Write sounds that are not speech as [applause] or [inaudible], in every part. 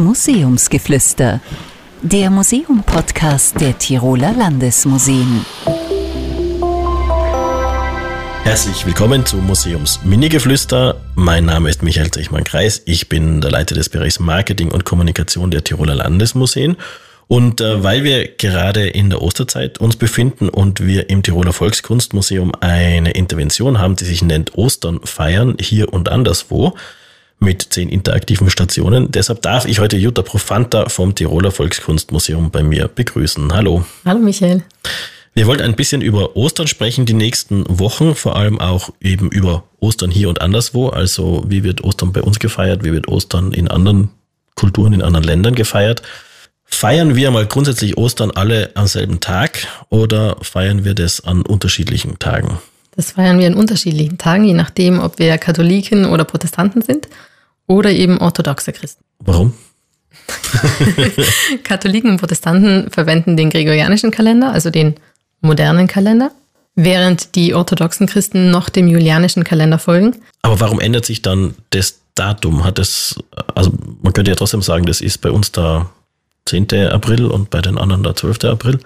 Museumsgeflüster, der Museum-Podcast der Tiroler Landesmuseen. Herzlich willkommen zu Museums Minigeflüster. Mein Name ist Michael Zechmann-Kreis. Ich bin der Leiter des Bereichs Marketing und Kommunikation der Tiroler Landesmuseen. Und äh, weil wir gerade in der Osterzeit uns befinden und wir im Tiroler Volkskunstmuseum eine Intervention haben, die sich nennt Ostern feiern, hier und anderswo, mit zehn interaktiven Stationen. Deshalb darf ich heute Jutta Profanta vom Tiroler Volkskunstmuseum bei mir begrüßen. Hallo. Hallo Michael. Wir wollten ein bisschen über Ostern sprechen die nächsten Wochen, vor allem auch eben über Ostern hier und anderswo. Also wie wird Ostern bei uns gefeiert, wie wird Ostern in anderen Kulturen, in anderen Ländern gefeiert. Feiern wir mal grundsätzlich Ostern alle am selben Tag oder feiern wir das an unterschiedlichen Tagen? Das feiern wir an unterschiedlichen Tagen, je nachdem, ob wir Katholiken oder Protestanten sind oder eben orthodoxe Christen. Warum? [laughs] Katholiken und Protestanten verwenden den gregorianischen Kalender, also den modernen Kalender, während die orthodoxen Christen noch dem julianischen Kalender folgen. Aber warum ändert sich dann das Datum? Hat es, also man könnte ja trotzdem sagen, das ist bei uns der 10. April und bei den anderen der 12. April.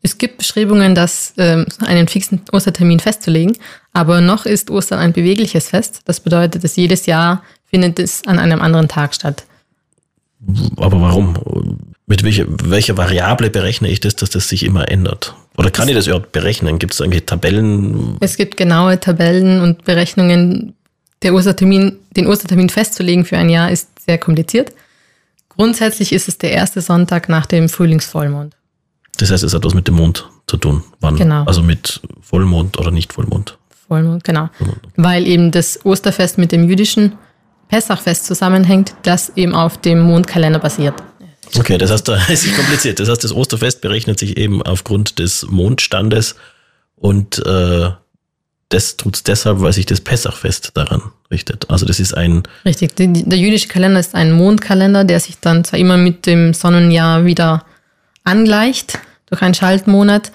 Es gibt Bestrebungen, das ähm, einen fixen Ostertermin festzulegen, aber noch ist Ostern ein bewegliches Fest. Das bedeutet, dass jedes Jahr findet es an einem anderen Tag statt. Aber warum? Mit welcher, welcher Variable berechne ich das, dass das sich immer ändert? Oder kann ich das überhaupt berechnen? Gibt es eigentlich Tabellen? Es gibt genaue Tabellen und Berechnungen. Der Ostertermin, den Ostertermin festzulegen für ein Jahr ist sehr kompliziert. Grundsätzlich ist es der erste Sonntag nach dem Frühlingsvollmond. Das heißt, es hat was mit dem Mond zu tun. Wann? Genau. Also mit Vollmond oder nicht Vollmond. Vollmond, genau. Weil eben das Osterfest mit dem jüdischen Pessachfest zusammenhängt, das eben auf dem Mondkalender basiert. Okay, das heißt, da [laughs] ist es kompliziert. Das heißt, das Osterfest berechnet sich eben aufgrund des Mondstandes und äh, das tut es deshalb, weil sich das Pessachfest daran richtet. Also das ist ein... Richtig, die, der jüdische Kalender ist ein Mondkalender, der sich dann zwar immer mit dem Sonnenjahr wieder angleicht durch einen Schaltmonat,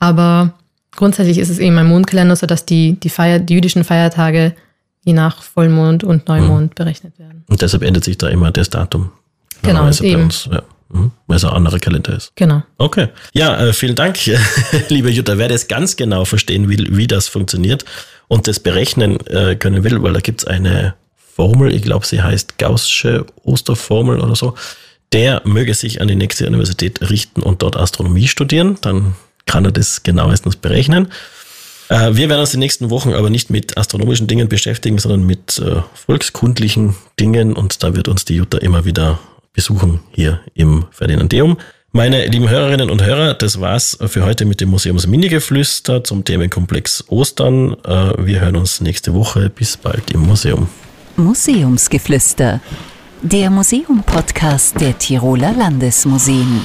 aber grundsätzlich ist es eben ein Mondkalender, sodass die, die, Feier, die jüdischen Feiertage je nach Vollmond und Neumond mhm. berechnet werden. Und deshalb ändert sich da immer das Datum. Genau, eben. Uns, ja. Mhm. Weil es ein anderer Kalender ist. Genau. Okay. Ja, äh, vielen Dank, [laughs] liebe Jutta. Wer das ganz genau verstehen will, wie das funktioniert und das berechnen äh, können will, weil da gibt's eine Formel, ich glaube, sie heißt Gaußsche Osterformel oder so, der möge sich an die nächste Universität richten und dort Astronomie studieren. Dann kann er das genauestens berechnen. Äh, Wir werden uns die nächsten Wochen aber nicht mit astronomischen Dingen beschäftigen, sondern mit äh, volkskundlichen Dingen und da wird uns die Jutta immer wieder besuchen hier im Ferdinandeum. Meine lieben Hörerinnen und Hörer, das war's für heute mit dem Museums Minigeflüster zum Themenkomplex Ostern. Äh, Wir hören uns nächste Woche. Bis bald im Museum. Museumsgeflüster, der Museum-Podcast der Tiroler Landesmuseen.